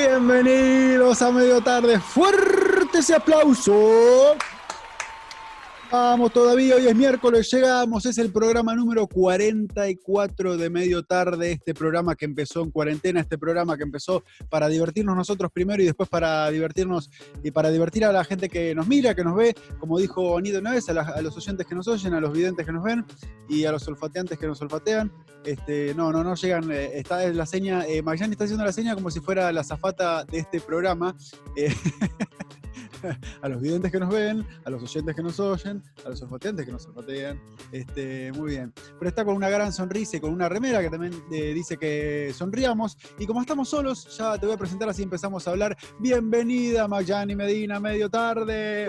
Bienvenidos a medio tarde. Fuerte ese aplauso. Vamos todavía, hoy es miércoles, llegamos, es el programa número 44 de medio tarde, este programa que empezó en cuarentena, este programa que empezó para divertirnos nosotros primero y después para divertirnos y para divertir a la gente que nos mira, que nos ve, como dijo Anido una vez, a, a los oyentes que nos oyen, a los videntes que nos ven y a los olfateantes que nos olfatean. Este, no, no, no llegan, eh, está la seña, eh, está haciendo la seña como si fuera la zafata de este programa. eh, a los videntes que nos ven, a los oyentes que nos oyen, a los olfateantes que nos olfatean. Este, muy bien. Pero está con una gran sonrisa y con una remera que también eh, dice que sonriamos. Y como estamos solos, ya te voy a presentar así empezamos a hablar. Bienvenida, Mayani Medina, medio tarde.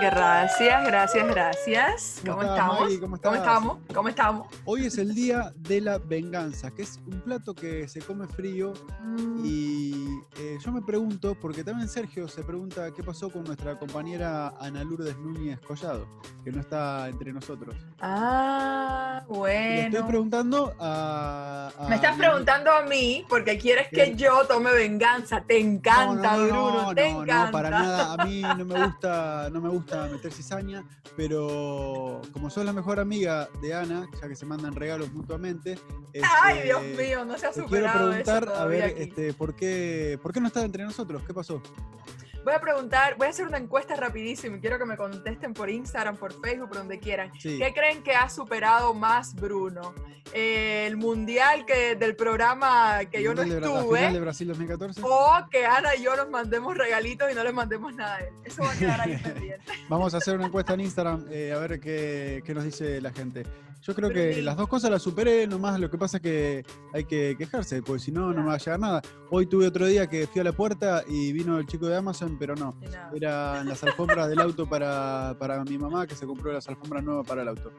Gracias, gracias, gracias. ¿Cómo ¿Cómo, estás, estamos? ¿Cómo estamos? ¿Cómo estamos? Hoy es el día de la venganza, que es un plato que se come frío. Y eh, yo me pregunto, porque también Sergio se pregunta qué pasó con nuestra compañera Ana Lourdes Núñez Collado, que no está entre nosotros. Ah, Le estoy bueno. preguntando a. a- Me estás preguntando a mí porque quieres que ¿Qué? yo tome venganza. Te encanta, no, no, Bruno, no, te no, encanta. no, para nada. A mí no me gusta, no me gusta meter cizaña, pero como sos la mejor amiga de Ana, ya que se mandan regalos mutuamente. Ay, este, Dios mío, no se ha Te quiero superado eso preguntar, a ver, aquí. este, ¿por qué, ¿por qué no está entre nosotros? ¿Qué pasó? Voy a preguntar, voy a hacer una encuesta rapidísimo y quiero que me contesten por Instagram, por Facebook, por donde quieran. Sí. ¿Qué creen que ha superado más Bruno? Eh, ¿El mundial que del programa que yo no ¿Final de estuve? Brasil 2014? O que Ana y yo nos mandemos regalitos y no les mandemos nada a él. Eso va a quedar ahí pendiente. Vamos a hacer una encuesta en Instagram eh, a ver qué, qué nos dice la gente. Yo creo Pero que las dos cosas las superé, nomás lo que pasa es que hay que quejarse, porque si no, no me va a llegar nada. Hoy tuve otro día que fui a la puerta y vino el chico de Amazon, pero no. Nada. Eran las alfombras del auto para, para mi mamá, que se compró las alfombras nuevas para el auto.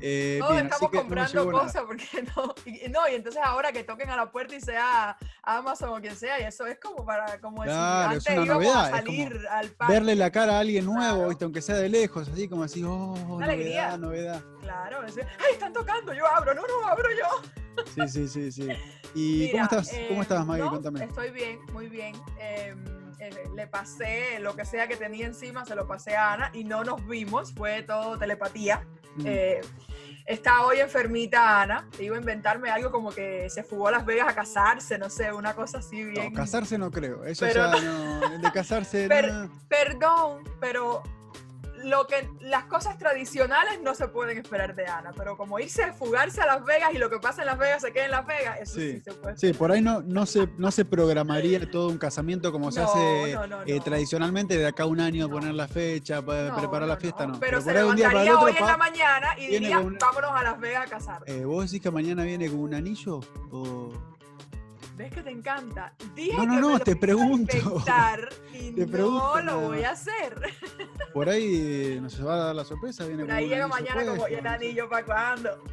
Eh, bien, estamos no me comprando nada. cosas porque no. Y, no, y entonces ahora que toquen a la puerta y sea Amazon o quien sea, y eso es como para, como Claro, decir, antes íbamos novedad, a salir al parque. Verle la cara a alguien nuevo, Claro. ¿viste? aunque sea de lejos, así como así, oh, Una alegría. novedad, Claro, ¡ay, están tocando! Yo abro, no, no, abro yo. Sí, sí, sí, sí. ¿Y Mira, cómo estás? ¿Cómo eh, estás, Maggie? no, Cuéntame. Estoy bien, muy bien. Eh, eh, le pasé lo que sea que tenía encima, se lo pasé a Ana y no nos vimos, fue todo telepatía. Mm. Eh, está hoy enfermita Ana, iba a inventarme algo como que se fugó a Las Vegas a casarse, no sé, una cosa así bien. No, casarse no creo. Eso Pero ya no. De casarse. No. Perdón, pero lo que las cosas tradicionales no se pueden esperar de Ana, pero como irse a fugarse a Las Vegas y lo que pasa en Las Vegas se queda en Las Vegas, eso sí, Sí, se puede. Sí, por ahí no, no, se, no se programaría todo un casamiento como se hace no, no, eh, tradicionalmente de acá a un año poner la fecha, preparar la fiesta, no. Pero, se un para el levantaría otro, hoy en la mañana y diría, una- vámonos a Las Vegas a casar. eh, ¿Vos decís que mañana viene con un anillo? O... ¿Ves que te encanta? Dije No, no, que no, me te pregunto. y Te no lo voy a hacer. Por ahí nos va a dar la sorpresa, viene Por ahí llega mañana como, ¿y el anillo para cuándo?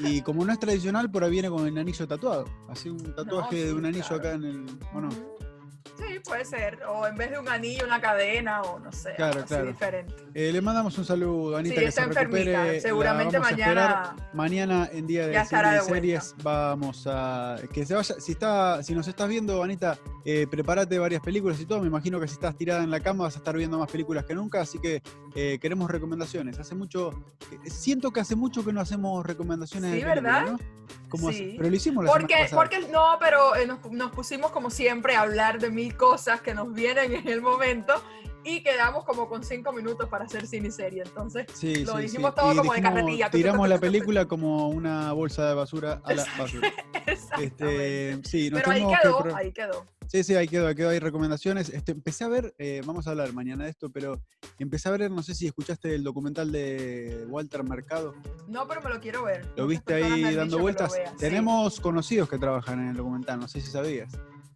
Y como no es tradicional, por ahí viene con el anillo tatuado. Así un tatuaje de sí, un anillo claro. acá en el. ¿O no? Ujú. Sí, puede ser. O en vez de un anillo, una cadena, o no sé, Claro, claro. diferente. Eh, le mandamos un saludo a Anita Sí, que está se enfermita. Seguramente mañana. Mañana en día de Ya estará series vamos a que se vaya. Si está, si nos estás viendo, Anita, eh, prepárate varias películas y todo. Me imagino que si estás tirada en la cama vas a estar viendo más películas que nunca, así que eh, queremos recomendaciones. Hace mucho, siento que hace mucho que no hacemos recomendaciones Sí, de ¿verdad? ¿no? Como hace- Sí. pero lo hicimos la Porque, porque no, pero nos, nos pusimos como siempre a hablar de mil cosas que nos vienen en el momento y quedamos como con cinco minutos para hacer cine y serie. Entonces, Sí, lo sí, dijimos sí. todo Y como de dijimos, carretilla. Tiramos la película como una bolsa de basura a la basura. Este, sí, pero ahí que quedó, pro- ahí quedó. Sí, sí, ahí quedó, ahí quedó, hay recomendaciones. Este, empecé a ver, eh, vamos a hablar mañana de esto, pero empecé a ver, no sé si escuchaste el documental de Walter Mercado. No, pero me lo quiero ver. ¿Lo viste ahí dando que vueltas? vea. Tenemos conocidos que trabajan en el documental, no sé si sabías.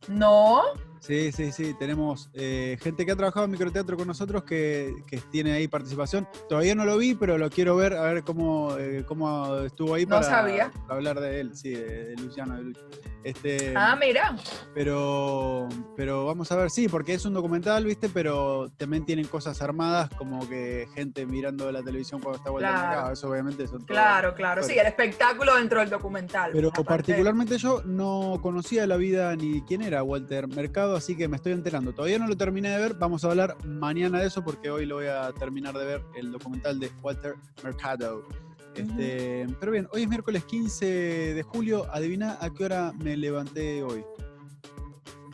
No, Sí, sí, sí, tenemos eh, gente que ha trabajado en microteatro con nosotros que, que tiene ahí participación. Todavía no lo vi, pero lo quiero ver, a ver cómo, eh, cómo estuvo ahí No para sabía. hablar de él, sí, de, de Luciano, de Lucho. Este, ah, mira. Pero, pero vamos a ver, sí, porque es un documental, ¿viste? Pero también tienen cosas armadas, como que gente mirando la televisión cuando está vuelta Claro. mercado. Eso obviamente son Claro, claro. Sí, el espectáculo dentro del documental. Pero particularmente yo no conocía la vida ni quién era Walter Mercado. Así que me estoy enterando. Todavía no lo terminé de ver, vamos a hablar mañana de eso porque hoy lo voy a terminar de ver, el documental de Walter Mercado. Este, Pero bien, hoy es miércoles 15 de julio, adivina a qué hora me levanté hoy.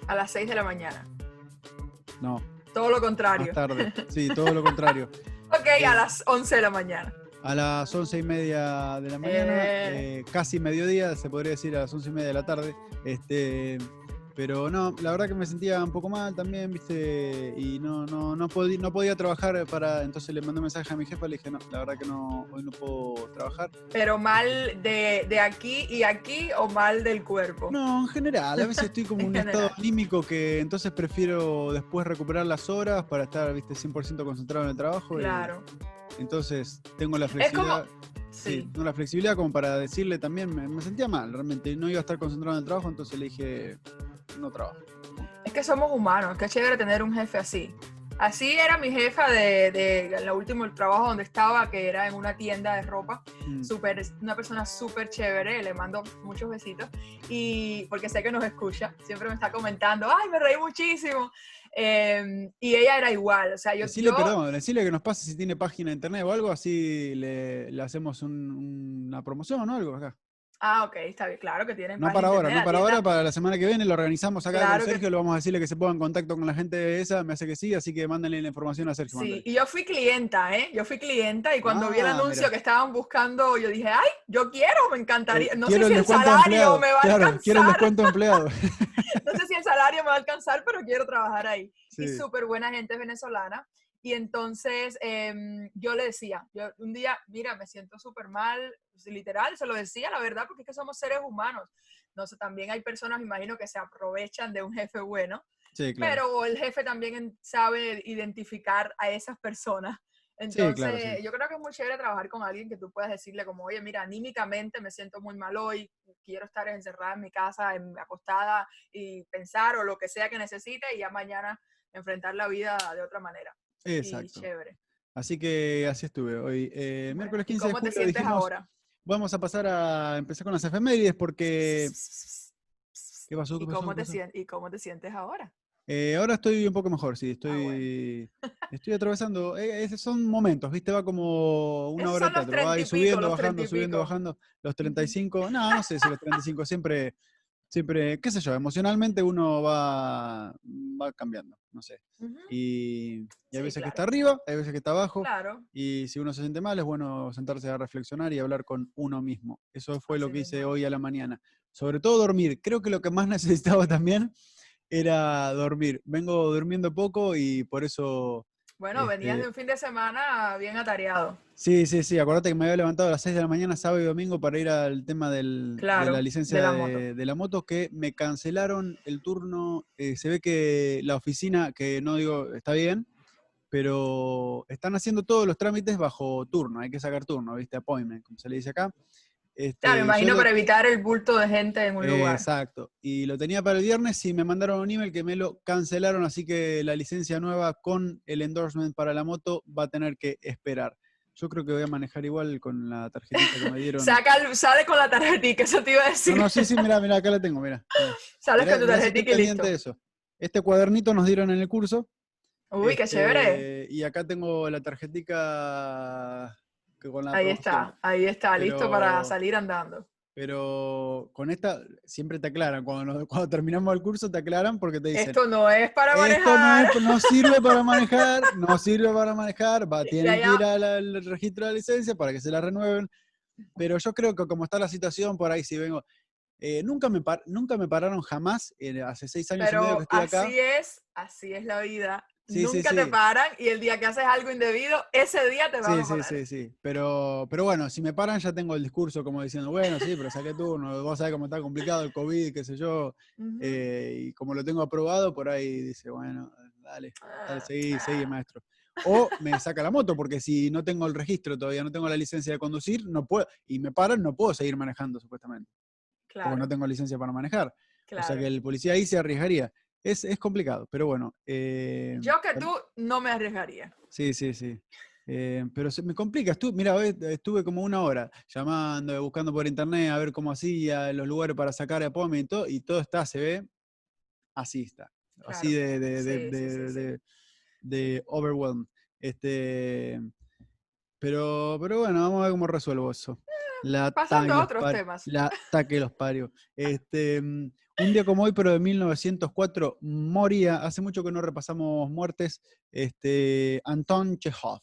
A las 6 de la mañana. No. Todo lo contrario. Más tarde, sí, todo lo contrario. ok, a las 11 de la mañana. A las once y media de la mañana, eh. Eh, casi mediodía, se podría decir a las once y media de la tarde. Este, pero no, la verdad que me sentía un poco mal también, ¿viste? Y no, no, no, podía, no podía trabajar para. Entonces le mandé un mensaje a mi jefa, le dije, no, la verdad que no, hoy no puedo trabajar. ¿Pero mal de, de aquí y aquí o mal del cuerpo? No, en general. A veces estoy como en un estado anímico que entonces prefiero después recuperar las horas para estar, ¿viste? 100% concentrado en el trabajo. Claro. entonces tengo la flexibilidad. Sí. tengo la flexibilidad como para decirle también, me, me, sentía mal, realmente no iba a estar concentrado en el trabajo, entonces le dije, no trabajo. Es que somos humanos, que chévere tener un jefe así. Así era mi jefa de, de, el último trabajo donde estaba, que era en una tienda de ropa. Mm. Super, una persona súper chévere, le mando muchos besitos. Y porque sé que nos escucha, siempre me está comentando, ay, me reí muchísimo. Em, y ella era igual, o sea, yo... Decirle, perdón, decirle que nos pase si tiene página de internet o algo, así le, le hacemos una promoción o algo acá. Ah, ok, está bien, claro que tienen. No para ahora, no para ahora, para la semana que viene lo organizamos acá con Sergio, lo vamos a decirle que se ponga en contacto con la gente de esa, me hace que sí, así que mándenle la información a Sergio. Sí, y yo fui clienta, ¿eh? Yo fui clienta y cuando vi el ah, anuncio que estaban buscando, yo dije, ay, yo quiero, me encantaría. Eh, no sé si el salario me va a alcanzar. Quiero el descuento empleado. no sé si el salario me va a alcanzar, pero quiero trabajar ahí. Y súper buena gente venezolana. Y entonces em, yo le decía, yo un día, mira, me siento súper mal, pues, literal, se lo decía, la verdad, porque es que somos seres humanos. No sé, también hay personas, imagino, que se aprovechan de un jefe bueno, sí, claro. pero el jefe también sabe identificar a esas personas. Entonces, yo creo que es muy chévere trabajar con alguien que tú puedas decirle como, oye, mira, anímicamente me siento muy mal hoy, quiero estar encerrada en mi casa, en, acostada y pensar o lo que sea que necesite y ya mañana enfrentar la vida de otra manera. Exacto. Así que así estuve hoy. Eh, miércoles 15 ¿Cómo te sientes ahora? Vamos a pasar a empezar con las efemérides porque... ¿Qué pasó? ¿Y, cómo Te ¿Y cómo te sientes ahora? Eh, ahora estoy un poco mejor, sí, ah, estoy, estoy atravesando, eh, son momentos, ¿viste? Va como una hora de teatro, va ahí subiendo, bajando, subiendo, bajando, los 35, no, no sé si los 35 siempre, siempre, qué sé yo, emocionalmente uno va, va cambiando, no sé. Y, hay veces que está arriba, hay veces que está abajo. Y si uno se siente mal, es bueno sentarse a reflexionar y hablar con uno mismo. Eso fue lo que hice hoy a la mañana. Sobre todo dormir. Creo que lo que más necesitaba también era dormir. Vengo durmiendo poco y por eso bueno, venías de este un fin de semana bien atareado. Sí, sí, sí. Acuérdate que me había levantado a las 6 de la mañana, sábado y domingo, para ir al tema del, de la licencia de la, moto, que me cancelaron el turno. Eh, se ve que la oficina, que no digo, está bien, pero están haciendo todos los trámites bajo turno. Hay que sacar turno, ¿viste? Appointment, como se le dice acá. Este, claro, imagino para evitar el bulto de gente en un lugar. Exacto. Y lo tenía para el viernes y me mandaron un email que me lo cancelaron, así que la licencia nueva con el endorsement para la moto va a tener que esperar. Yo creo que voy a manejar igual con la tarjetita que me dieron. Saca, sale con la tarjetita, eso te iba a decir. No, no sí, sí, mira, mira, acá la tengo, mira. Sales con tu tarjetita y listo. Eso. Este cuadernito nos dieron en el curso. Uy, qué chévere. Este, y acá tengo la tarjetita ahí está, ahí está, listo para salir andando. Pero con esta siempre te aclaran, cuando, cuando terminamos el curso te aclaran porque te dicen... Esto no es para manejar. Esto no, sirve para manejar, no sirve para manejar, va, tienen que ir al registro de la licencia para que se la renueven. Pero yo creo que como está la situación, por ahí si vengo... Eh, nunca, me nunca me pararon jamás, eh, hace seis años y medio que estoy acá. Así es, así es la vida. Nunca te paran y el día que haces algo indebido, ese día te van a parar. Sí, sí, sí. Pero, pero bueno, si me paran ya tengo el discurso como diciendo, bueno, sí, pero saqué turno, vos sabés cómo está complicado el COVID, qué sé yo. Eh, y como lo tengo aprobado, por ahí dice, bueno, dale, dale seguí, ah. seguí, maestro. O me saca la moto, porque si no tengo el registro todavía, no tengo la licencia de conducir, no puedo, y me paran, no puedo seguir manejando, supuestamente. Claro. Porque no tengo licencia para manejar. O sea que el policía ahí se arriesgaría. Es, complicado, pero bueno. Eh, Yo que tú no me arriesgaría. Sí, sí, sí. Eh, pero se me complica. Estuve, mira, estuve como una hora llamando, buscando por internet a ver cómo hacía los lugares para sacar a y todo, y todo está, se ve, así está. así de, de, de, overwhelm. Este, pero, pero bueno, vamos a ver cómo resuelvo eso. La Pasando a otros temas. La ataque los parios. Este, mm, un día como hoy, pero de 1904, moría, hace mucho que no repasamos muertes, este, Anton Chekhov,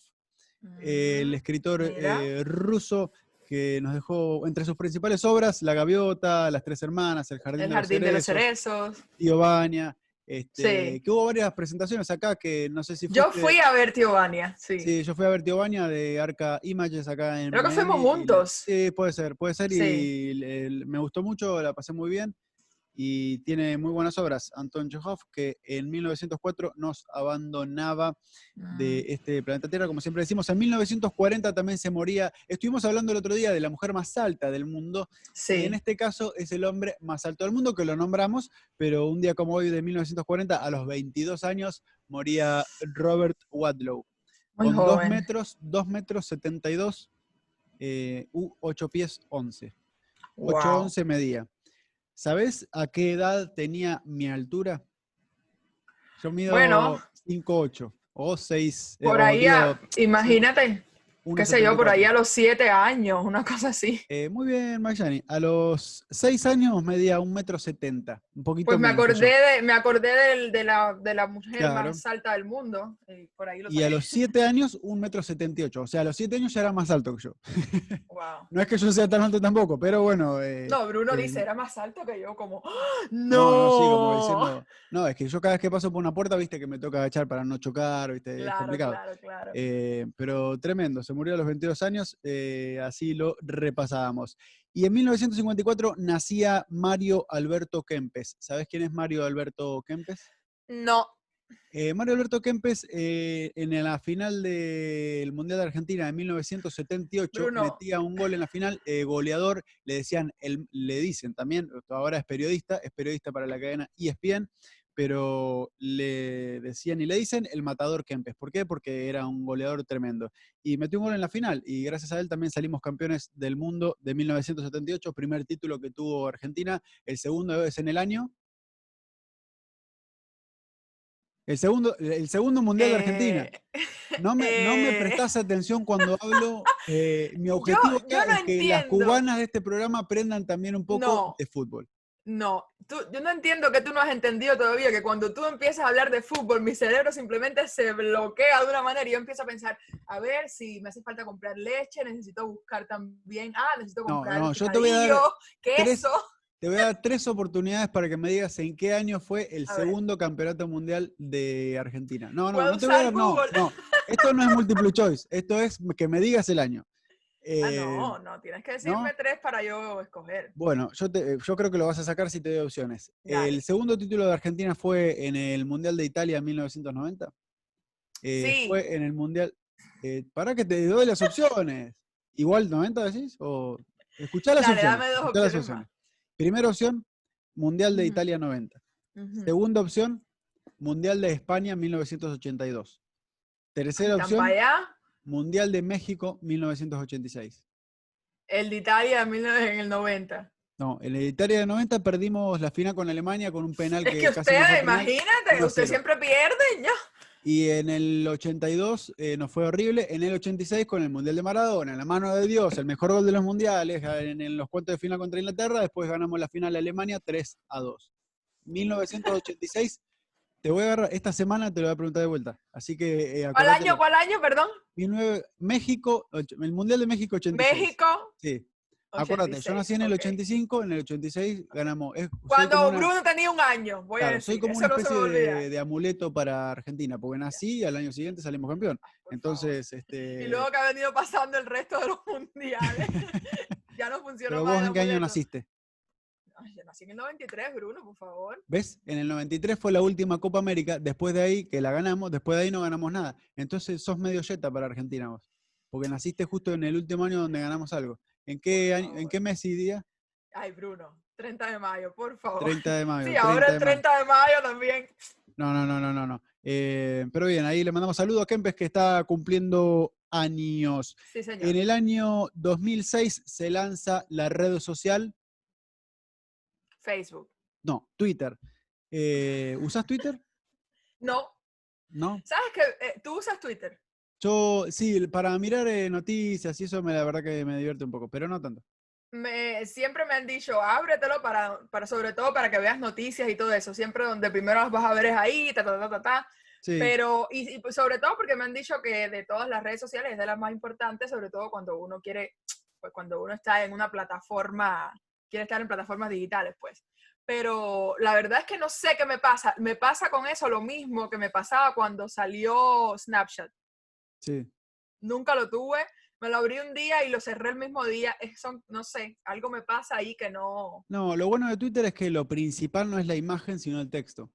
el mm, escritor eh, ruso que nos dejó entre sus principales obras La Gaviota, Las Tres Hermanas, El Jardín, de, los Cerezos, Tío este, que hubo varias presentaciones acá que no sé si Yo fui a ver Tío sí. Sí, yo fui a ver de Arca Images acá en Creo que fuimos juntos. sí, puede ser, puede ser y me gustó mucho, la pasé muy bien y tiene muy buenas obras. Anton Chekhov, que en 1904 nos abandonaba de mm. este planeta Tierra, como siempre decimos. En 1940 también se moría. Estuvimos hablando el otro día de la mujer más alta del mundo. Sí. Y en este caso es el hombre más alto del mundo, que lo nombramos, pero un día como hoy de 1940, a los 22 años, moría Robert Wadlow. con 2 metros, 2 metros 72, eh, u 8 pies 11. 8 11 medía. ¿Sabes a qué edad tenía mi altura? Yo mido bueno, 5'8 o 6. Por ahí, imagínate qué sé yo, por ahí a los siete años, una cosa así. Eh, muy bien, Magyani. A los seis años medía un metro setenta, un poquito Pues me acordé, de, me acordé de, la, de la mujer más alta del mundo. Eh, y a los siete años, un metro setenta y ocho. O sea, a los siete años ya era más alto que yo. Wow. no es que yo sea tan alto tampoco, pero bueno. Eh, no, Bruno dice, era más alto que yo, como, ¡Ah! ¡No! No, sí, como diciendo, no, es que yo cada vez que paso por una puerta, viste que me toca agachar para no chocar, viste, es complicado. Claro, claro. pero tremendo, se murió a los 22 años, eh, así lo repasábamos. Y en 1954 nacía Mario Alberto Kempes. ¿Sabes quién es Mario Alberto Kempes? No. Eh, Mario Alberto Kempes, eh, en la final del Mundial de Argentina de 1978, metía un gol en la final, goleador, le decían, le dicen también, ahora es periodista, es periodista para la cadena ESPN, pero le decían y le dicen el matador Kempes. ¿Por qué? Porque era un goleador tremendo. Y metió un gol en la final y gracias a él también salimos campeones del mundo de 1978, primer título que tuvo Argentina, el segundo es en el año. El segundo, el segundo mundial de Argentina. Eh, no me, no me eh. prestás atención cuando hablo. Eh, mi objetivo es que las cubanas de este programa aprendan también un poco de fútbol. No, yo no entiendo que tú no has entendido todavía que cuando tú empiezas a hablar de fútbol, mi cerebro simplemente se bloquea de una manera y yo empiezo a pensar, a ver si me hace falta comprar leche, necesito buscar también, ah, necesito comprar no, no, yo te voy a dar queso. te voy a dar tres oportunidades para que me digas en qué año fue el segundo campeonato mundial de Argentina. No, no, no te voy a dar, no, no. Esto no es multiple choice, esto es que me digas el año. Ah, no, eh, no, tienes que decirme tres para yo escoger. Bueno, yo, yo creo que lo vas a sacar si te doy opciones. ¿El segundo título de Argentina fue en el Mundial de Italia en 1990? Eh, sí. Fue en el Mundial... Eh, para que te doy las opciones. ¿Igual 90 decís? O... Escuchá las opciones. Primera opción, Mundial de Italia 90. Segunda opción, Mundial de España 1982. Tercera opción, Mundial de México 1986. El de Italia en el 90. No, en el de Italia de 90 perdimos la final con Alemania con un penal que, es que usted, imagínate, usted siempre pierde ya. Y en el 82 eh, nos fue horrible. En el 86 con el Mundial de Maradona, en la mano de Dios, el mejor gol de los mundiales, en, en los cuartos de final contra Inglaterra. Después ganamos la final de Alemania 3 a 2. 1986 te voy a agarrar, esta semana te lo voy a preguntar de vuelta. Así que. Eh, ¿Cuál año? ¿Cuál año, perdón? México, el Mundial de México 86. ¿México? Sí. Acuérdate, yo nací en el 85, en el 86 ganamos. Cuando Bruno tenía un año, voy a decir. Soy como una especie de, amuleto para Argentina, porque nací y al año siguiente salimos campeón. Entonces, este. Y luego que ha venido pasando el resto de los mundiales. ya no funciona ¿Pero vos en qué año naciste? Yo nací en el 93, Bruno, por favor. ¿Ves? En el 93 fue la última Copa América, después de ahí que la ganamos, después de ahí no ganamos nada. Entonces sos medio yeta para Argentina vos, porque naciste justo en el último año donde ganamos algo. ¿En qué, año, ¿en qué mes y día? Ay, Bruno, 30 de mayo, por favor. 30 de mayo. Sí, ahora el 30 de mayo también. No, no, no, no, no, no. Eh, pero bien, ahí le mandamos saludos a Kempes que está cumpliendo años. Sí, señor. En el año 2006 se lanza la red social Facebook. No, Twitter. Eh, ¿Usas Twitter? No. ¿No? ¿Sabes que tú usas Twitter? Yo, sí, para mirar noticias y eso, me, la verdad que me divierte un poco, pero no tanto. Me, siempre me han dicho, ábretelo para, para, sobre todo para que veas noticias y todo eso. Siempre donde primero las vas a ver es ahí, ta, ta, ta, ta, ta. Pero, y, pues, sobre todo porque me han dicho que de todas las redes sociales es de las más importantes, sobre todo cuando uno quiere, pues cuando uno está en una plataforma, quiere estar en plataformas digitales, pues. Pero la verdad es que no sé qué me pasa. Me pasa con eso lo mismo que me pasaba cuando salió Snapchat. Sí. Nunca lo tuve. Me lo abrí un día y lo cerré el mismo día. Eso, no sé, algo me pasa ahí que no. No, lo bueno de Twitter es que lo principal no es la imagen, sino el texto.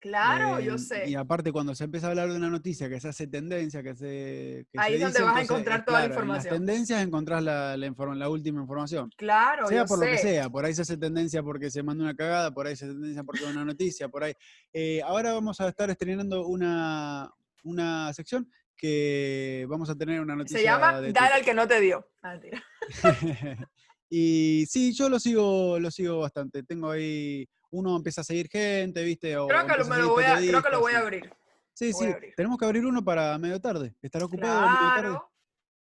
Claro, yo sé. Y aparte, cuando se empieza a hablar de una noticia que se hace tendencia, que se. Ahí es donde vas a encontrar toda la información. En las tendencias encontrás la, la, última información. Claro, Sea por lo que sea. Por ahí se hace tendencia porque se manda una cagada, por ahí se hace tendencia porque una noticia, por ahí. Eh, ahora vamos a estar estrenando una, una sección que vamos a tener una noticia. Se llama Dar al que no te dio. Ah, y sí, yo lo sigo, lo sigo bastante. Tengo ahí uno empieza a seguir gente, ¿viste? creo, que lo, voy a, creo que lo voy a abrir. Sí, sí, tenemos que abrir uno para medio tarde. Estará ocupado medio tarde.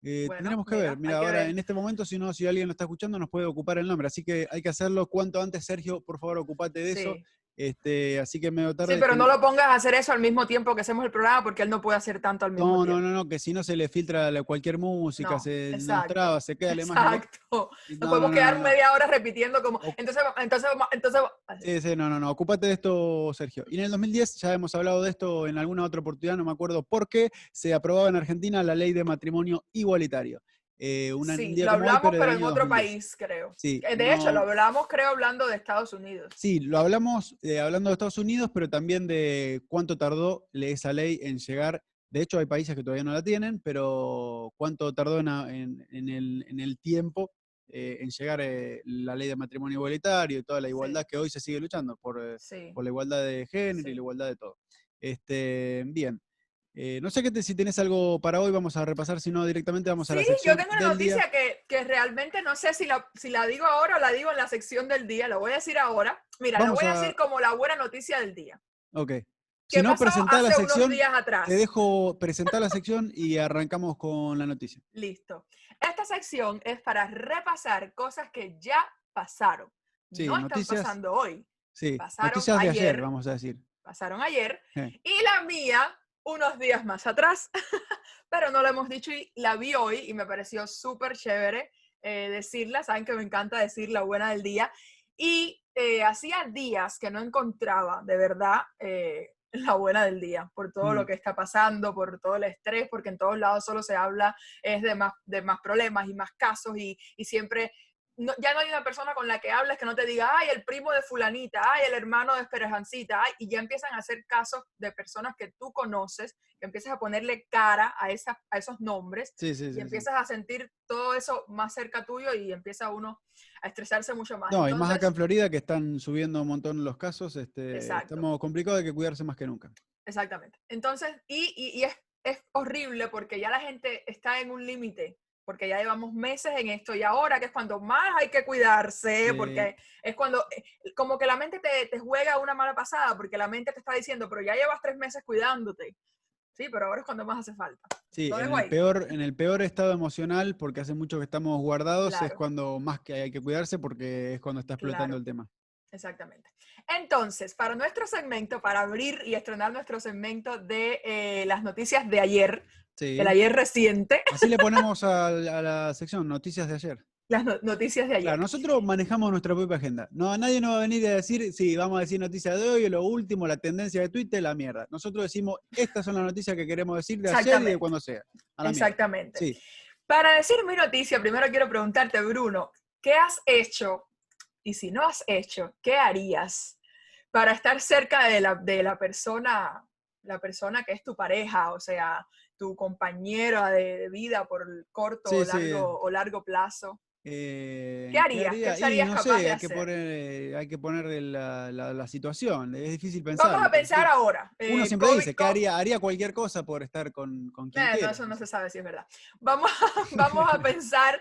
Eh, tendremos que ver. Mira, ahora en este momento, si no, si alguien lo está escuchando, nos puede ocupar el nombre. Así que hay que hacerlo cuanto antes. Sergio, por favor, ocupate de eso. Este, así que medio tarde. Sí, pero no lo pongas a hacer eso al mismo tiempo que hacemos el programa porque él no puede hacer tanto al mismo tiempo. No, no, no, que si no se le filtra cualquier música, se traba, se queda imagen. Exacto. Nos podemos quedar media hora repitiendo como. Entonces, entonces, entonces. Sí, sí, no, no, no. Ocúpate de esto, Sergio. Y en el 2010 ya hemos hablado de esto en alguna otra oportunidad, no me acuerdo por qué, se aprobaba en Argentina la ley de matrimonio igualitario. Eh, sí, lo hablamos, pero, en otro país, creo. Sí, eh, de hecho, lo hablamos, creo, hablando de Estados Unidos. Sí, lo hablamos eh, hablando de Estados Unidos, pero también de cuánto tardó esa ley en llegar. De hecho, hay países que todavía no la tienen, pero cuánto tardó en, el, tiempo en llegar la ley de matrimonio igualitario y toda la igualdad que hoy se sigue luchando por, por la igualdad de género y la igualdad de todo. Este, bien. Eh, no sé qué si tienes algo para hoy, vamos a repasar, si no directamente vamos a la sección. Sí, yo tengo una noticia que, que, realmente no sé si la, si la digo ahora o la digo en la sección del día, lo voy a decir ahora. Mira, lo voy a... decir como la buena noticia del día. Ok. Si no, presenta la sección, te dejo presentar la sección y arrancamos con la noticia. Listo. Esta sección es para repasar cosas que ya pasaron. Sí, no están pasando hoy. Sí, pasaron noticias de ayer, vamos a decir. Pasaron ayer. Y la mía unos días más atrás, pero no lo hemos dicho y la vi hoy y me pareció súper chévere eh, decirla. Saben que me encanta decir la buena del día. Y eh, hacía días que no encontraba de verdad eh, la buena del día, por todo lo mm. que está pasando, por todo el estrés, porque en todos lados solo se habla es de más, de más problemas y más casos y, y siempre ya no hay una persona con la que hables que no te diga, ay, el primo de fulanita, ay, el hermano de Esperanzita, ay, y ya empiezan a hacer casos de personas que tú conoces, que empiezas a ponerle cara a, esa, a esos nombres, y empiezas a sentir todo eso más cerca tuyo y empieza uno a estresarse mucho más. No, y más acá en Florida que están subiendo un montón los casos, este, estamos complicados, hay que cuidarse más que nunca. Exactamente. Entonces, y, y, es, es horrible porque ya la gente está en un límite porque ya llevamos meses en esto y ahora que es cuando más hay que cuidarse, porque es cuando, eh, como que la mente te, te, juega una mala pasada, porque la mente te está diciendo, pero ya llevas tres meses cuidándote. Sí, pero ahora es cuando más hace falta. Sí, en el, peor, en el peor estado emocional, porque hace mucho que estamos guardados, es cuando más que hay que cuidarse, porque es cuando está explotando el tema. Exactamente. Entonces, para nuestro segmento, para abrir y estrenar nuestro segmento de eh, las noticias de ayer, el ayer reciente. Así le ponemos a, la sección, noticias de ayer. Las noticias de ayer. Claro, nosotros manejamos nuestra propia agenda. No, nadie nos va a venir a decir, sí, vamos a decir noticias de hoy, lo último, la tendencia de Twitter, la mierda. Nosotros decimos, estas son las noticias que queremos decir de ayer y de cuando sea. Exactamente. Sí. Para decir mi noticia, primero quiero preguntarte, Bruno, ¿qué has hecho? Y si no has hecho, ¿qué harías para estar cerca de la, de la persona, la persona que es tu pareja? O sea, tu compañera de, vida por corto o, largo, o largo plazo? Eh, ¿Qué harías? ¿Qué, serías no capaz sé, de hay, Que poner, eh, hay que poner la, la, situación, es difícil pensar. Vamos a pensar ahora. Uno eh, siempre dice que haría, haría cualquier cosa por estar con, con quien no, eso no se sabe si es verdad. Vamos a, vamos a pensar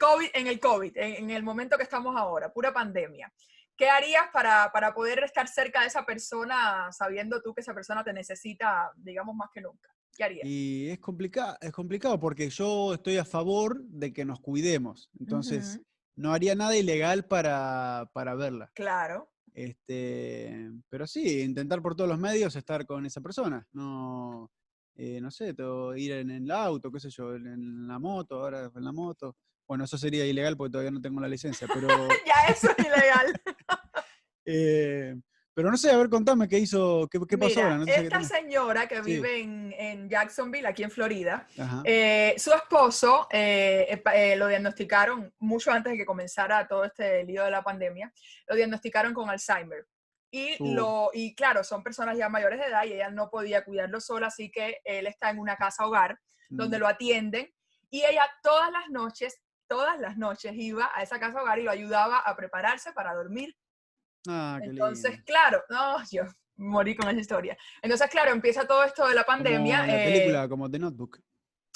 COVID, en el COVID, en, en, el momento que estamos ahora, pura pandemia. ¿qué harías para, para poder estar cerca de esa persona sabiendo tú que esa persona te necesita, digamos, más que nunca? ¿Qué harías? Y es complicado, es complicado porque yo estoy a favor de que nos cuidemos. Entonces, no haría nada ilegal para, para verla. Claro. Este, pero sí, intentar por todos los medios estar con esa persona. No, eh, no sé, ir en el auto, qué sé yo, en la moto, ahora en la moto. Bueno, eso sería ilegal porque todavía no tengo la licencia, pero... ya, eso es ilegal. eh, pero no sé, a ver, contame qué hizo, qué, pasó ahora. esta señora que vive en, Jacksonville, aquí en Florida, eh, su esposo eh, eh, lo diagnosticaron mucho antes de que comenzara todo este lío de la pandemia, lo diagnosticaron con Alzheimer. Y, uh. lo, y claro, son personas ya mayores de edad y ella no podía cuidarlo sola, así que él está en una casa hogar donde mm. lo atienden y ella todas las noches, todas las noches iba a esa casa hogar y lo ayudaba a prepararse para dormir Ah, Entonces, claro, no, yo morí con esa historia. Entonces, claro, empieza todo esto de la pandemia. Como la eh, película, como The Notebook.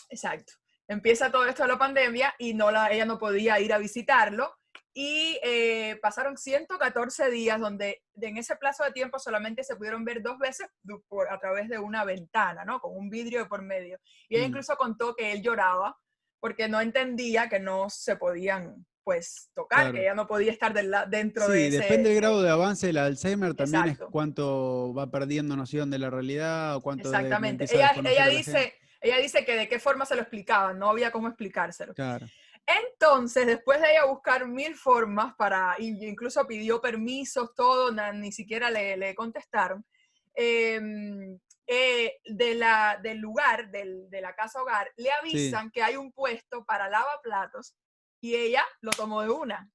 Exacto. Empieza todo esto de la pandemia y no la, ella no podía ir a visitarlo. Y eh, pasaron 114 días donde en ese plazo de tiempo solamente se pudieron ver dos veces por, a través de una ventana, ¿no? Con un vidrio por medio. Y ella mm. incluso contó que él lloraba porque no entendía que no se podían pues tocar, que ella no podía estar dentro de ese... Sí, depende del grado de avance del Alzheimer, también es cuánto va perdiendo noción de la realidad o cuánto... Exactamente. ella, ella dice, ella dice que de qué forma se lo explicaban, no había cómo explicárselo. Claro. Entonces, después de ella buscar mil formas para, incluso pidió permisos, todo, ni siquiera le, le contestaron, em, eh, de la, del lugar, del, de la casa hogar, le avisan que hay un puesto para lavaplatos y ella lo tomó de una.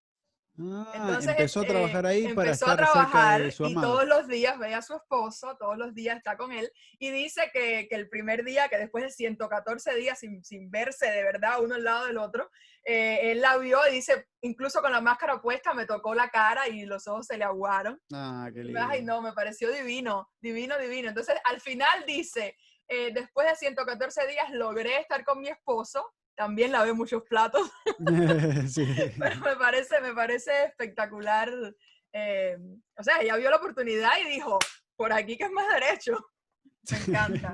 Ah, Entonces, empezó a eh, trabajar ahí para estar a trabajar cerca de su y todos los días ve a su esposo, todos los días está con él y dice que, que el primer día, que después de 114 días sin, sin, verse de verdad uno al lado del otro, eh, él la vio y dice, incluso con la máscara puesta me tocó la cara y los ojos se le aguaron. Ah, qué lindo. Ay, no, me pareció divino, divino, divino. Entonces, al final dice, eh, después de 114 días logré estar con mi esposo también lavé muchos platos. Pero me parece, me parece espectacular. Eh, o sea, ella vio la oportunidad y dijo, por aquí que es más derecho. Me encanta.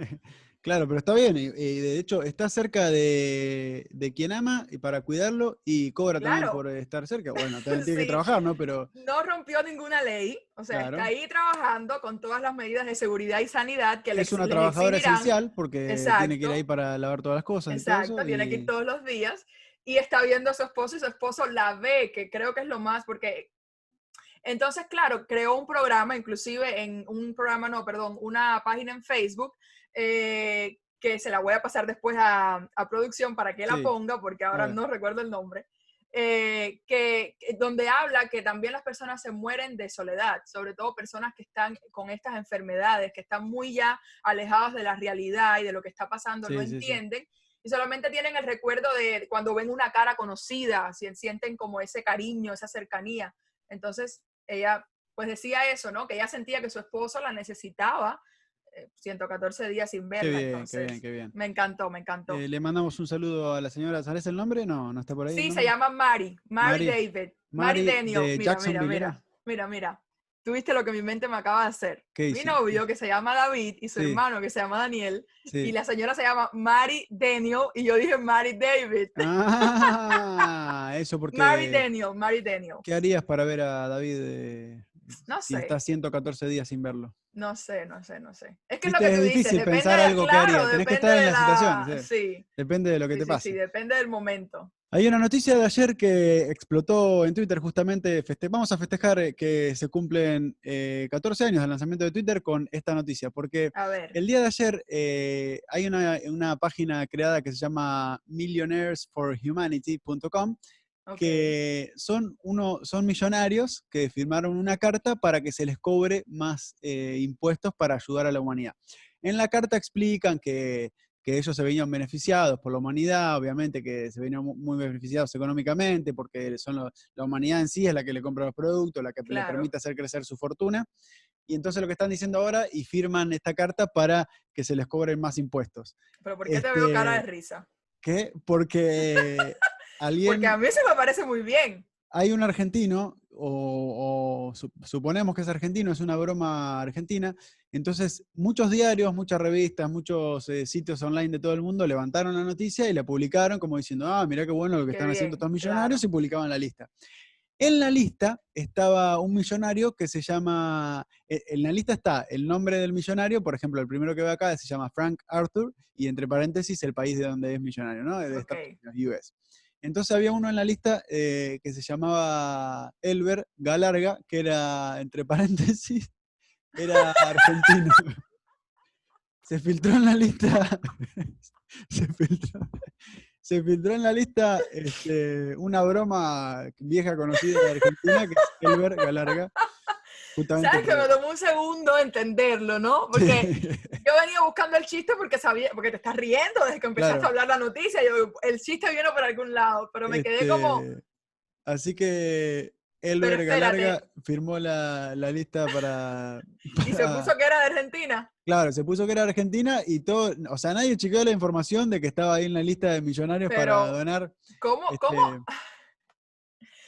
Claro, pero está bien. Y, de hecho, está cerca de, quien ama y para cuidarlo y cobra también por estar cerca. Bueno, también tiene que trabajar, ¿no? Pero. No rompió ninguna ley. O sea, está ahí trabajando con todas las medidas de seguridad y sanidad que le Es una trabajadora esencial porque tiene que ir ahí para lavar todas las cosas. Exacto, tiene que ir todos los días. Y está viendo a su esposo y su esposo la ve, que creo que es lo más, porque entonces, claro, creó un programa, inclusive en un programa, no, perdón, una página en Facebook eh, que se la voy a pasar después a, producción para que la ponga, porque ahora no recuerdo el nombre, eh, que, donde habla que también las personas se mueren de soledad, sobre todo personas que están con estas enfermedades, que están muy ya alejadas de la realidad y de lo que está pasando, no entienden. Y solamente tienen el recuerdo de cuando ven una cara conocida, sienten como ese cariño, esa cercanía. Entonces, ella pues decía eso, ¿no? Que ella sentía que su esposo la necesitaba 114 días sin verla. Qué bien, qué bien, qué bien. Me encantó, me encantó. Eh, le mandamos un saludo a la señora, ¿sabes el nombre? No, no está por ahí. Sí, se llama Mari, Mari, David, Mari, Denio. Mira, mira, mira, mira, mira. Tuviste lo que mi mente me acaba de hacer. Mi novio, que se llama David, y su hermano, que se llama Daniel, y la señora se llama Mari Denio, y yo dije Mari David. Ah, eso porque... Mari Denio, Mari Denio. ¿Qué harías para ver a David? Eh, no sé. Si está 114 días sin verlo. No sé, no sé, no sé. Es que es lo que tú difícil dices. Depende pensar algo que haría. Tenés que estar en la, situación. Sí. Depende de lo que te pase. Sí, depende del momento. Hay una noticia de ayer que explotó en Twitter justamente. vamos a festejar eh, que se cumplen 14 eh, años del lanzamiento de Twitter con esta noticia. Porque el día de ayer eh, hay una, una página creada que se llama millionairesforhumanity.com que son, uno, son millonarios que firmaron una carta para que se les cobre más eh, impuestos para ayudar a la humanidad. En la carta explican que, ellos se venían beneficiados por la humanidad, obviamente que se venían muy beneficiados económicamente, porque son la humanidad en sí es la que le compra los productos, la que le permite hacer crecer su fortuna. Y entonces lo que están diciendo ahora, y firman esta carta para que se les cobren más impuestos. ¿Pero por qué te veo cara de este, risa? ¿Qué? Porque Porque a mí se me parece muy bien. Hay un argentino, o, suponemos que es argentino, es una broma argentina. Entonces, muchos diarios, muchas revistas, muchos eh, sitios online de todo el mundo levantaron la noticia y la publicaron como diciendo, ah, mira qué bueno lo que están haciendo estos millonarios y publicaban la lista. En la lista estaba un millonario que se llama, e, en la lista está el nombre del millonario, por ejemplo, el primero que ve acá se llama Frank Arthur y entre paréntesis el país de donde es millonario, ¿no? De Estados Unidos, US. Entonces había uno en la lista eh, que se llamaba Elber Galarga, que era, entre paréntesis, era argentino. se filtró en la lista, se filtró, se filtró en la lista este, una broma vieja conocida de Argentina, que es Elber Galarga. ¿Sabes que me tomó un segundo entenderlo, no? Porque yo venía buscando el chiste porque sabía, porque te estás riendo desde que empezaste a hablar la noticia. Yo, el chiste vino por algún lado, pero me quedé como. Este, así que Elber Galarga firmó la, la lista para, ¿Y se puso que era de Argentina? Claro, se puso que era de Argentina y todo. O sea, nadie chequeó la información de que estaba ahí en la lista de millonarios para donar. ¿Cómo? ¿Cómo?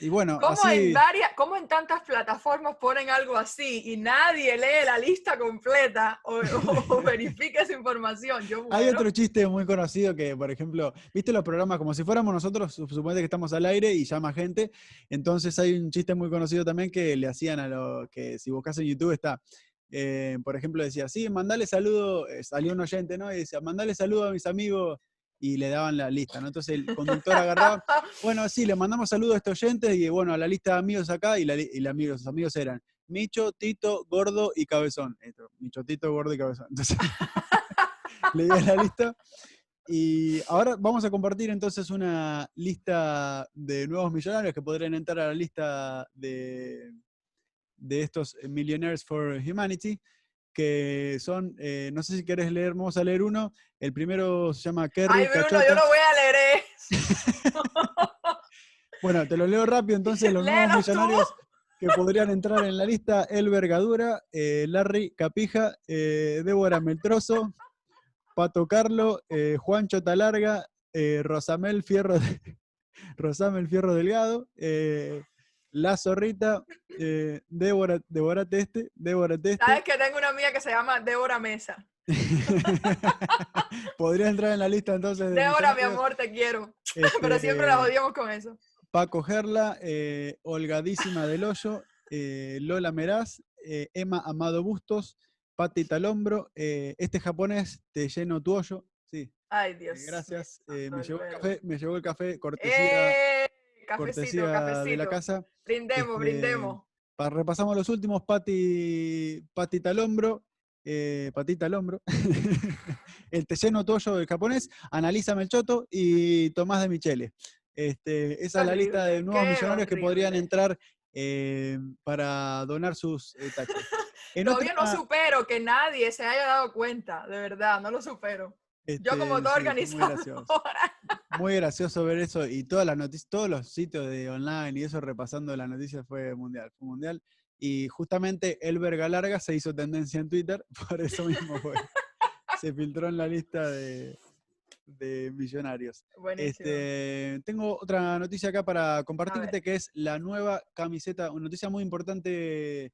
Y bueno, ¿Cómo, en varias, ¿Cómo en tantas plataformas ponen algo así y nadie lee la lista completa o, verifica esa información? Hay otro chiste muy conocido que, por ejemplo, viste los programas como si fuéramos nosotros, suponete que estamos al aire y llama gente. Entonces hay un chiste muy conocido también que le hacían a lo que si buscas en YouTube está. Eh, por ejemplo, decía, sí, mandale saludo, eh, salió un oyente, ¿no? Y decía, mandale saludo a mis amigos y le daban la lista, ¿no? Entonces el conductor agarraba, bueno, sí, le mandamos saludos a estos oyentes y bueno, a la lista de amigos acá y, la, y amigos, los amigos eran Micho, Tito, Gordo y Cabezón. Esto, Micho, Tito, Gordo y Cabezón. Entonces le di la lista. Y ahora vamos a compartir entonces una lista de nuevos millonarios que podrían entrar a la lista de, de estos Millionaires for Humanity que son, eh, no sé si querés leer, vamos a leer uno. El primero se llama Kerry. Ay, Bruno, yo no voy a leer bueno, te lo leo rápido entonces, los nuevos millonarios que podrían entrar en la lista, El Vergadura, eh, Larry Capija, eh, Débora Meltroso, Pato Carlo, Juancho Talarga, Rosamel Fierro, Rosamel Fierro Delgado, la Zorrita, eh, Débora, Débora Teste, Débora Teste. Sabes que tengo una amiga que se llama Débora Mesa. Podría entrar en la lista entonces. De Débora, mi amor, te quiero. Pero siempre la este, odiamos con eso. Paco Gerla, eh, Holgadísima del Hoyo, eh, Lola Meraz, eh, Emma Amado Bustos, Pati Talombro, este japonés, Te lleno tu hoyo. Sí. Ay, Dios. gracias. me, llevó el café, me llevó el café, cortesía cafecito, cafecito. de la casa. Brindemos, este, brindemos. Repasamos los últimos, Pati, Patita al hombro, eh, Patita al hombro, el Telleno Toyo del japonés, Analisa Melchoto y Tomás de Michele. Este, esa es la lista de nuevos millonarios que podrían entrar eh, para donar sus eh, tachos. Todavía no supero que nadie se haya dado cuenta, de verdad, no lo supero. Yo como este, todo organizado. Muy gracioso ver eso y todas las noticias, todos los sitios de online y eso repasando la noticia fue mundial, fue mundial. Y justamente Elber Galarga se hizo tendencia en Twitter, por eso mismo fue. se filtró en la lista de, millonarios. Este, tengo otra noticia acá para compartirte que es la nueva camiseta, una noticia muy importante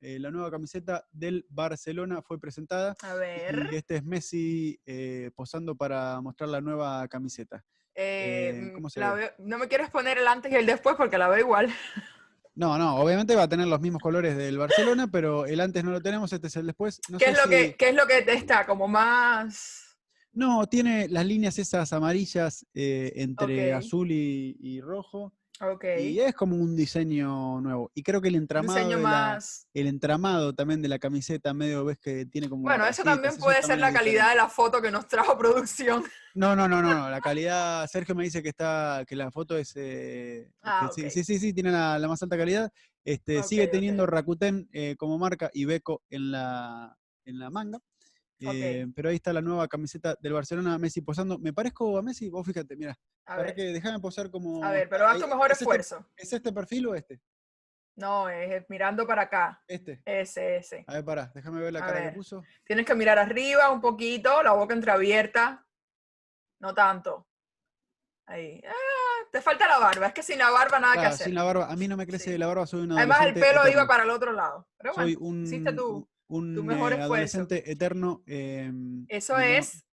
eh, la nueva camiseta del Barcelona fue presentada. A ver. Y este es Messi eh, posando para mostrar la nueva camiseta. Eh, ¿cómo se no me quieres poner el antes y el después porque la veo igual. No, no, obviamente va a tener los mismos colores del Barcelona, pero el antes no lo tenemos, este es el después. ¿Qué, es lo que, ¿Qué es lo que está? Como más... No, tiene las líneas esas amarillas entre azul y rojo. Y es como un diseño nuevo. Y creo que el entramado, más... el entramado también de la camiseta medio ves que tiene como... Bueno, eso también puede ser la calidad de la foto que nos trajo producción. No, no, no, no, la calidad, Sergio me dice que está, que la foto es... Eh, ah, sí, sí, sí, tiene la, más alta calidad. Este, sigue teniendo Rakuten eh, como marca y Beco en la, en la manga. Eh, pero ahí está la nueva camiseta del Barcelona, Messi posando. ¿Me parezco a Messi? Vos fíjate, mira. A ver. que déjame posar como. A ver, pero haz tu mejor este esfuerzo. ¿Es este perfil o este? No, es mirando para acá. Este. Ese, ese. A ver, pará, déjame ver la cara que puso. Tienes que mirar arriba un poquito, la boca entreabierta. No tanto. Ahí. Ah, te falta la barba, es que sin la barba nada que hacer. Sin la barba, a mí no me crece la barba, soy una Además el pelo iba para el otro lado. Pero bueno, soy un, hiciste tú, un tu mejor eh, esfuerzo. adolescente eterno. em, Eso no- es,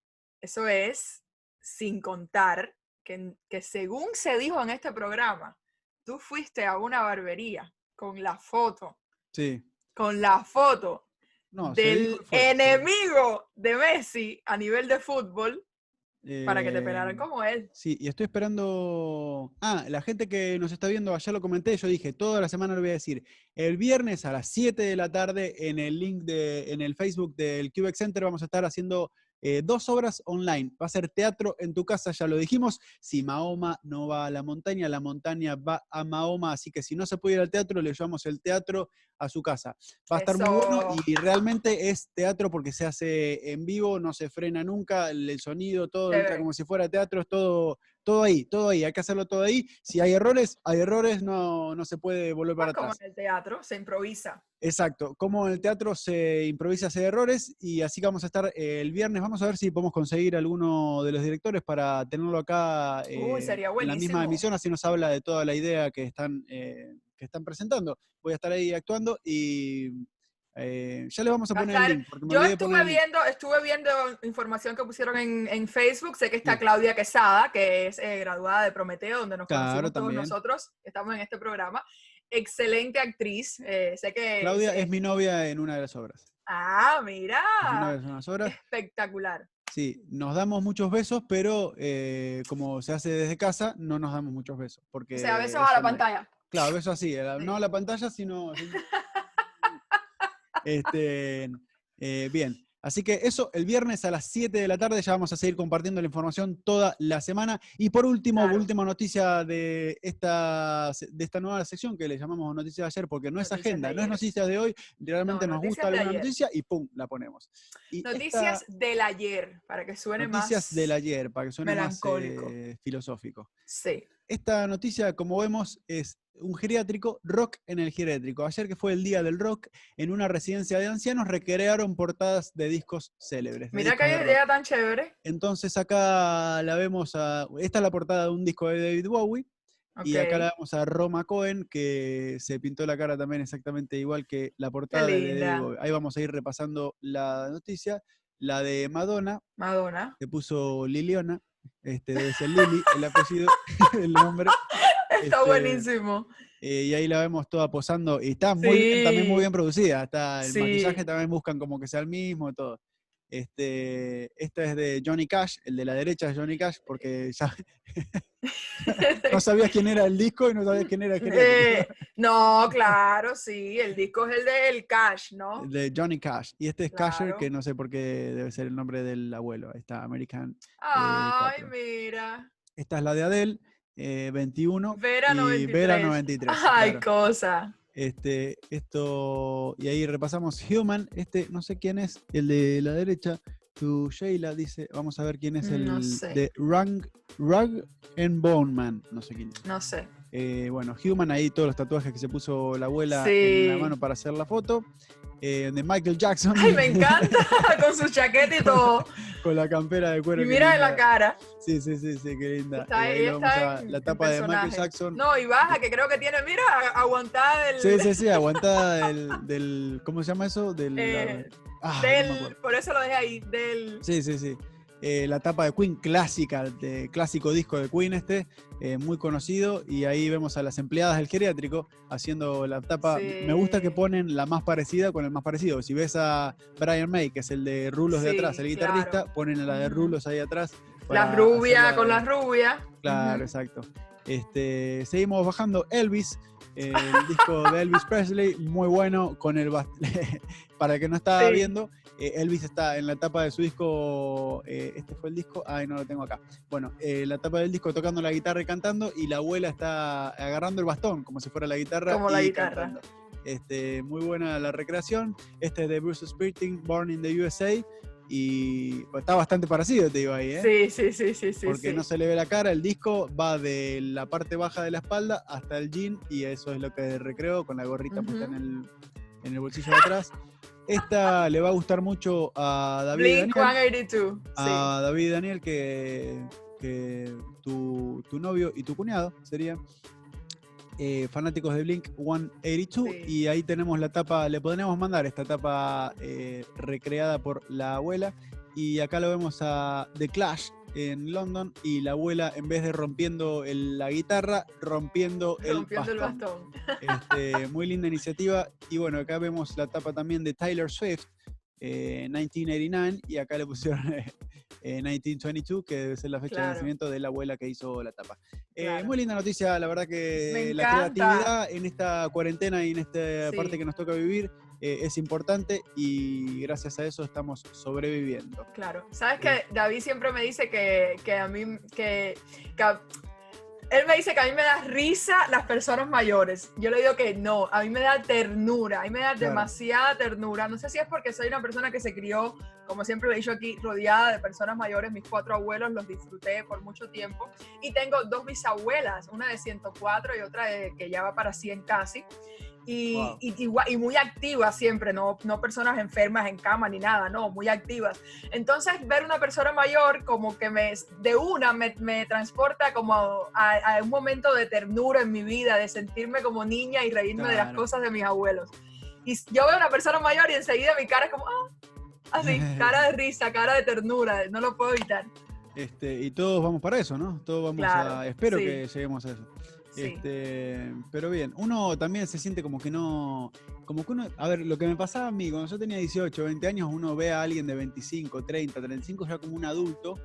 eso es sin contar que, que según se dijo en este programa, tú fuiste a una barbería con la foto, Sí. con la foto No, del enemigo de Messi a nivel de fútbol para que te pelaran Em, como él. Sí, y estoy esperando. Ah, la gente que nos está viendo, ya lo comenté, yo dije, toda la semana lo voy a decir. El viernes a las 7 de la tarde, en el link de, en el Facebook del Cubex Center, vamos a estar haciendo eh, dos obras online. Va a ser teatro en tu casa, ya lo dijimos. Si Mahoma no va a la montaña, la montaña va a Mahoma. Así que si no se puede ir al teatro, le llevamos el teatro a su casa. Va a estar muy bueno y realmente es teatro porque se hace en vivo, no se frena nunca, el, el sonido, todo entra como si fuera teatro, es todo, todo ahí, todo ahí, hay que hacerlo todo ahí. Si hay errores, hay errores, no, no se puede volver para Como atrás. en el teatro, se improvisa. Exacto, como en el teatro se improvisa, hace errores y así que vamos a estar eh, el viernes. Vamos a ver si podemos conseguir alguno de los directores para tenerlo acá Uy, eh, sería en la misma emisión, así nos habla de toda la idea que están, eh, que están presentando. Voy a estar ahí actuando y eh, ya les vamos a poner el link. Yo de poner estuve link. viendo, estuve viendo información que pusieron en, en Facebook. Sé que está Sí. Claudia Quesada, que es eh, graduada de Prometeo, donde nos Claro, conocimos todos nosotros, estamos en este programa. Excelente actriz. eh, sé que. Claudia eh, es mi novia en una de las obras. Ah, mira. Es novia en unas obras. Espectacular. Sí, nos damos muchos besos, pero eh, como se hace desde casa, no nos damos muchos besos. Porque O sea, besos es a la una- pantalla. Claro, besos así, la- Sí. no a la pantalla, sino... este, eh, bien, así que eso, el viernes a las 7 de la tarde ya vamos a seguir compartiendo la información toda la semana. Y por último, Claro. última noticia de esta, de esta nueva sección que le llamamos Noticias de ayer, porque no es Noticias agenda, no es noticias de hoy, realmente nos noticias gusta alguna ayer. noticia y ¡pum! la ponemos. Y esta- Noticias del ayer, para que suene Noticias más. del ayer, para que suene más melancólico. eh, filosófico. Sí. Esta noticia, como vemos, es un geriátrico, rock en el geriátrico. Ayer que fue el día del rock, en una residencia de ancianos recrearon portadas de discos célebres. de Mira discos qué idea tan chévere. Entonces acá la vemos a... Esta es la portada de un disco de David Bowie. Y acá la vemos a Roma Cohen, que se pintó la cara también exactamente igual que la portada de. David Bowie. Ahí vamos a ir repasando la noticia. La de Madonna, Madonna. que puso Liliana, este debe ser Lili, el apellido, el nombre. Está Este, buenísimo. eh, y ahí la vemos toda posando. Y está muy bien, también muy bien producida. Está el Sí. maquillaje también buscan como que sea el mismo todo. Este, esta es de Johnny Cash, el de la derecha es Johnny Cash, porque ya no sabías quién era el disco y no sabías quién era el geriátrico. Eh, no, claro, sí, el disco es el de El Cash, ¿no? De Johnny Cash. Y este es Casher, que no sé por qué debe ser el nombre del abuelo. Ahí está, American. Ay, cuatro. mira. Esta es la de Adele, eh, 21. Vera y 93. Vera 93. Ay, claro. cosa. Este, esto, y ahí repasamos Human, este, no sé quién es, el de la derecha, tu Sheila dice, vamos a ver quién es el No sé. de Rug, Rug and Bone Man, no sé quién es. No sé. Eh, bueno, Human, ahí todos los tatuajes que se puso la abuela en la mano para hacer la foto. Eh, de Michael Jackson, Ay, me encanta, con su chaqueta y todo. con la campera de cuero. Y mira en la cara. Sí, sí, sí, sí, qué linda. Está, Eh, ahí está a- la tapa de Michael. Jackson. No, y baja, que creo que tiene, mira, aguantada del... Sí, sí, sí, aguantada del, del- ¿cómo se llama eso? Del, Eh, ah, del por eso lo dejé ahí, del... Sí, sí, sí. Eh, la tapa de Queen clásica, de clásico disco de Queen este, eh, muy conocido, y ahí vemos a las empleadas del geriátrico haciendo la tapa. Me gusta que ponen la más parecida con el más parecido. Si ves a Brian May, que es el de rulos de atrás, el guitarrista, ponen a la de rulos ahí atrás. La para rubia hacerla con las rubias. Claro, exacto. Este, seguimos bajando Elvis, eh, el disco de Elvis Presley, muy bueno con el para el que no Sí. viendo, eh, Elvis está en la tapa de su disco, eh, este fue el disco, ay no lo tengo acá. Bueno, eh, la tapa del disco tocando la guitarra y cantando y la abuela está agarrando el bastón como si fuera la guitarra Como la guitarra. cantando. Este, muy buena la recreación. Este es de Bruce Springsteen, Born in the USA. Y está bastante parecido, te digo ahí, ¿eh? Sí, sí, sí, sí, sí. porque sí. no se le ve la cara, el disco va de la parte baja de la espalda hasta el jean y eso es lo que recreo con la gorrita puesta en el, en el bolsillo de atrás. Esta le va a gustar mucho a David Blink Daniel, 182. Sí. a David Daniel que que tu, novio y tu cuñado serían eh, fanáticos de Blink 182 y ahí tenemos la tapa, le podríamos mandar esta tapa eh, recreada por la abuela y acá lo vemos a The Clash en London y la abuela en vez de rompiendo la guitarra, rompiendo, el bastón. Este, muy linda iniciativa. Y bueno, acá vemos la tapa también de Tyler Swift 1989 eh, y acá le pusieron 1922, eh, que debe ser la fecha de nacimiento de la abuela que hizo la tapa. Eh, muy linda noticia, la verdad que la creatividad en esta cuarentena y en esta parte que nos toca vivir es importante y gracias a eso estamos sobreviviendo. Claro, sabes que David siempre me dice que, que a mí, que, que él me dice que a mí me da risa las personas mayores. Yo le digo que no, a mí me da ternura, a mí me da demasiada ternura. No sé si es porque soy una persona que se crió, como siempre lo he dicho aquí, rodeada de personas mayores. Mis cuatro abuelos los disfruté por mucho tiempo. Y tengo dos bisabuelas, una de 104 y otra de, que ya va para 100 casi y, y, muy activas siempre, no, no personas enfermas en cama ni nada, no, muy activas. Entonces, ver una persona mayor como que me, de una me, me transporta como a, un momento de ternura en mi vida, de sentirme como niña y reírme de las cosas de mis abuelos. Y yo veo a una persona mayor y enseguida mi cara es como, ah, así, cara de risa, cara de ternura, no lo puedo evitar. Este, y todos vamos para eso, ¿no? Todos vamos a, espero que lleguemos a eso. Este, pero bien, uno también se siente como que no. Como que uno. A ver, lo que me pasaba a mí, cuando yo tenía 18, 20 años, uno ve a alguien de 25, 30, 35 ya como un adulto.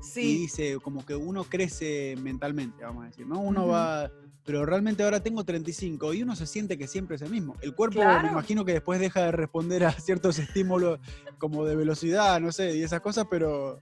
Sí. Y dice, como que uno crece mentalmente, vamos a decir, ¿no? Uno va. Pero realmente ahora tengo 35 y uno se siente que siempre es el mismo. El cuerpo, me imagino que después deja de responder a ciertos estímulos como de velocidad, no sé, y esas cosas, pero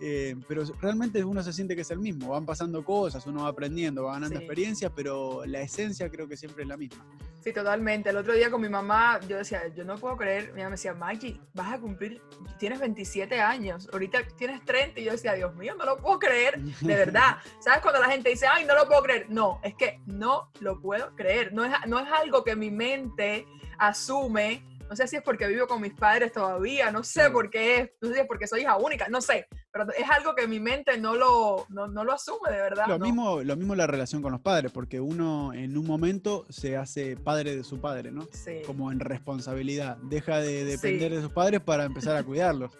eh, pero realmente uno se siente que es el mismo, van pasando cosas, uno va aprendiendo, va ganando experiencia, pero la esencia creo que siempre es la misma. Sí, totalmente. El otro día con mi mamá, yo decía, yo no puedo creer, mi mamá me decía, Mikey, vas a cumplir, tienes 27 años, ahorita tienes 30, y yo decía, Dios mío, no lo puedo creer, de verdad. ¿Sabes cuando la gente dice, ay, no lo puedo creer? No, es que no lo puedo creer, no es, no es algo que mi mente asume no sé si es porque vivo con mis padres todavía, no sé por qué es, no sé si es porque soy hija única, no sé, pero es algo que mi mente no lo, no, lo asume de verdad. Lo, mismo, lo mismo la relación con los padres, porque uno en un momento se hace padre de su padre, ¿no? Sí. Como en responsabilidad, deja de depender de sus padres para empezar a cuidarlos.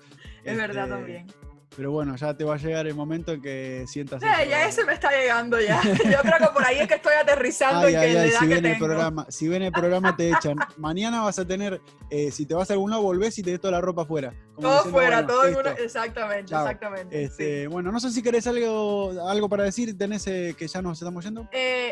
es verdad este, también. Pero bueno, ya te va a llegar el momento en que sientas. Eh, ya ese me está llegando ya. Yo creo que por ahí es que estoy aterrizando y que si ven el programa, si ven el programa te echan. Mañana vas a tener, eh, si te vas a algún lado, volvés y te des toda la ropa afuera. Todo fuera, todo el mundo. Exactamente, exactamente. Este, bueno, no sé si querés algo, algo para decir, tenés eh, que ya nos estamos yendo.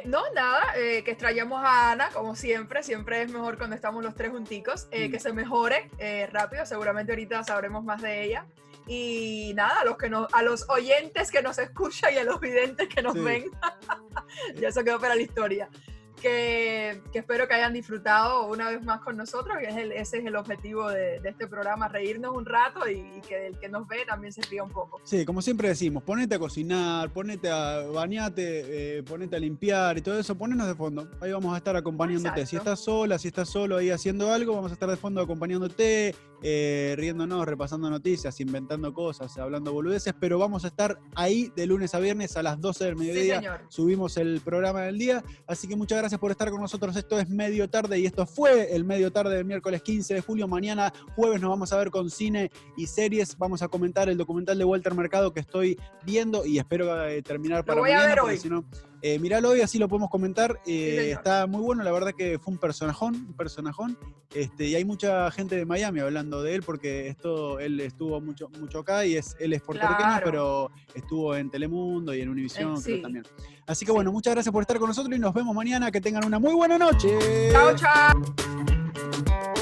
no, nada, que extrañamos a Ana, como siempre. Siempre es mejor cuando estamos los tres junticos. Mm. Que se mejore rápido, seguramente ahorita sabremos más de ella. Y nada, a los, que a los oyentes que nos escuchan y a los videntes que nos ven, ya eso quedó para la historia que, espero que hayan disfrutado una vez más con nosotros, y es ese es el objetivo de, este programa, reírnos un rato y, que el que nos ve también se ría un poco. Sí, como siempre decimos, ponete a cocinar, ponete a bañarte, eh, ponete a limpiar y todo eso, ponenos de fondo, ahí vamos a estar acompañándote. Si estás sola, si estás solo ahí haciendo algo, vamos a estar de fondo acompañándote, eh, riéndonos, repasando noticias, inventando cosas, hablando boludeces, pero vamos a estar ahí de lunes a viernes a las 12 del mediodía. Subimos el programa del día, así que muchas gracias gracias por estar con nosotros. Esto es Medio Tarde y esto fue el Medio Tarde del miércoles 15 de julio. Mañana, jueves, nos vamos a ver con cine y series. Vamos a comentar el documental de Walter Mercado que estoy viendo y espero eh, terminar para voy mañana. A ver hoy. Si no, eh, miralo hoy, así lo podemos comentar. Eh, está muy bueno, la verdad que fue un personajón, un personajón. Este, y hay mucha gente de Miami hablando de él porque esto, él estuvo mucho, mucho acá y es, él es puertorriqueño, pero estuvo en Telemundo y en Univisión eh, también. Así que bueno, muchas gracias por estar con nosotros y nos vemos mañana. Que tengan una muy buena noche. Chao, chao.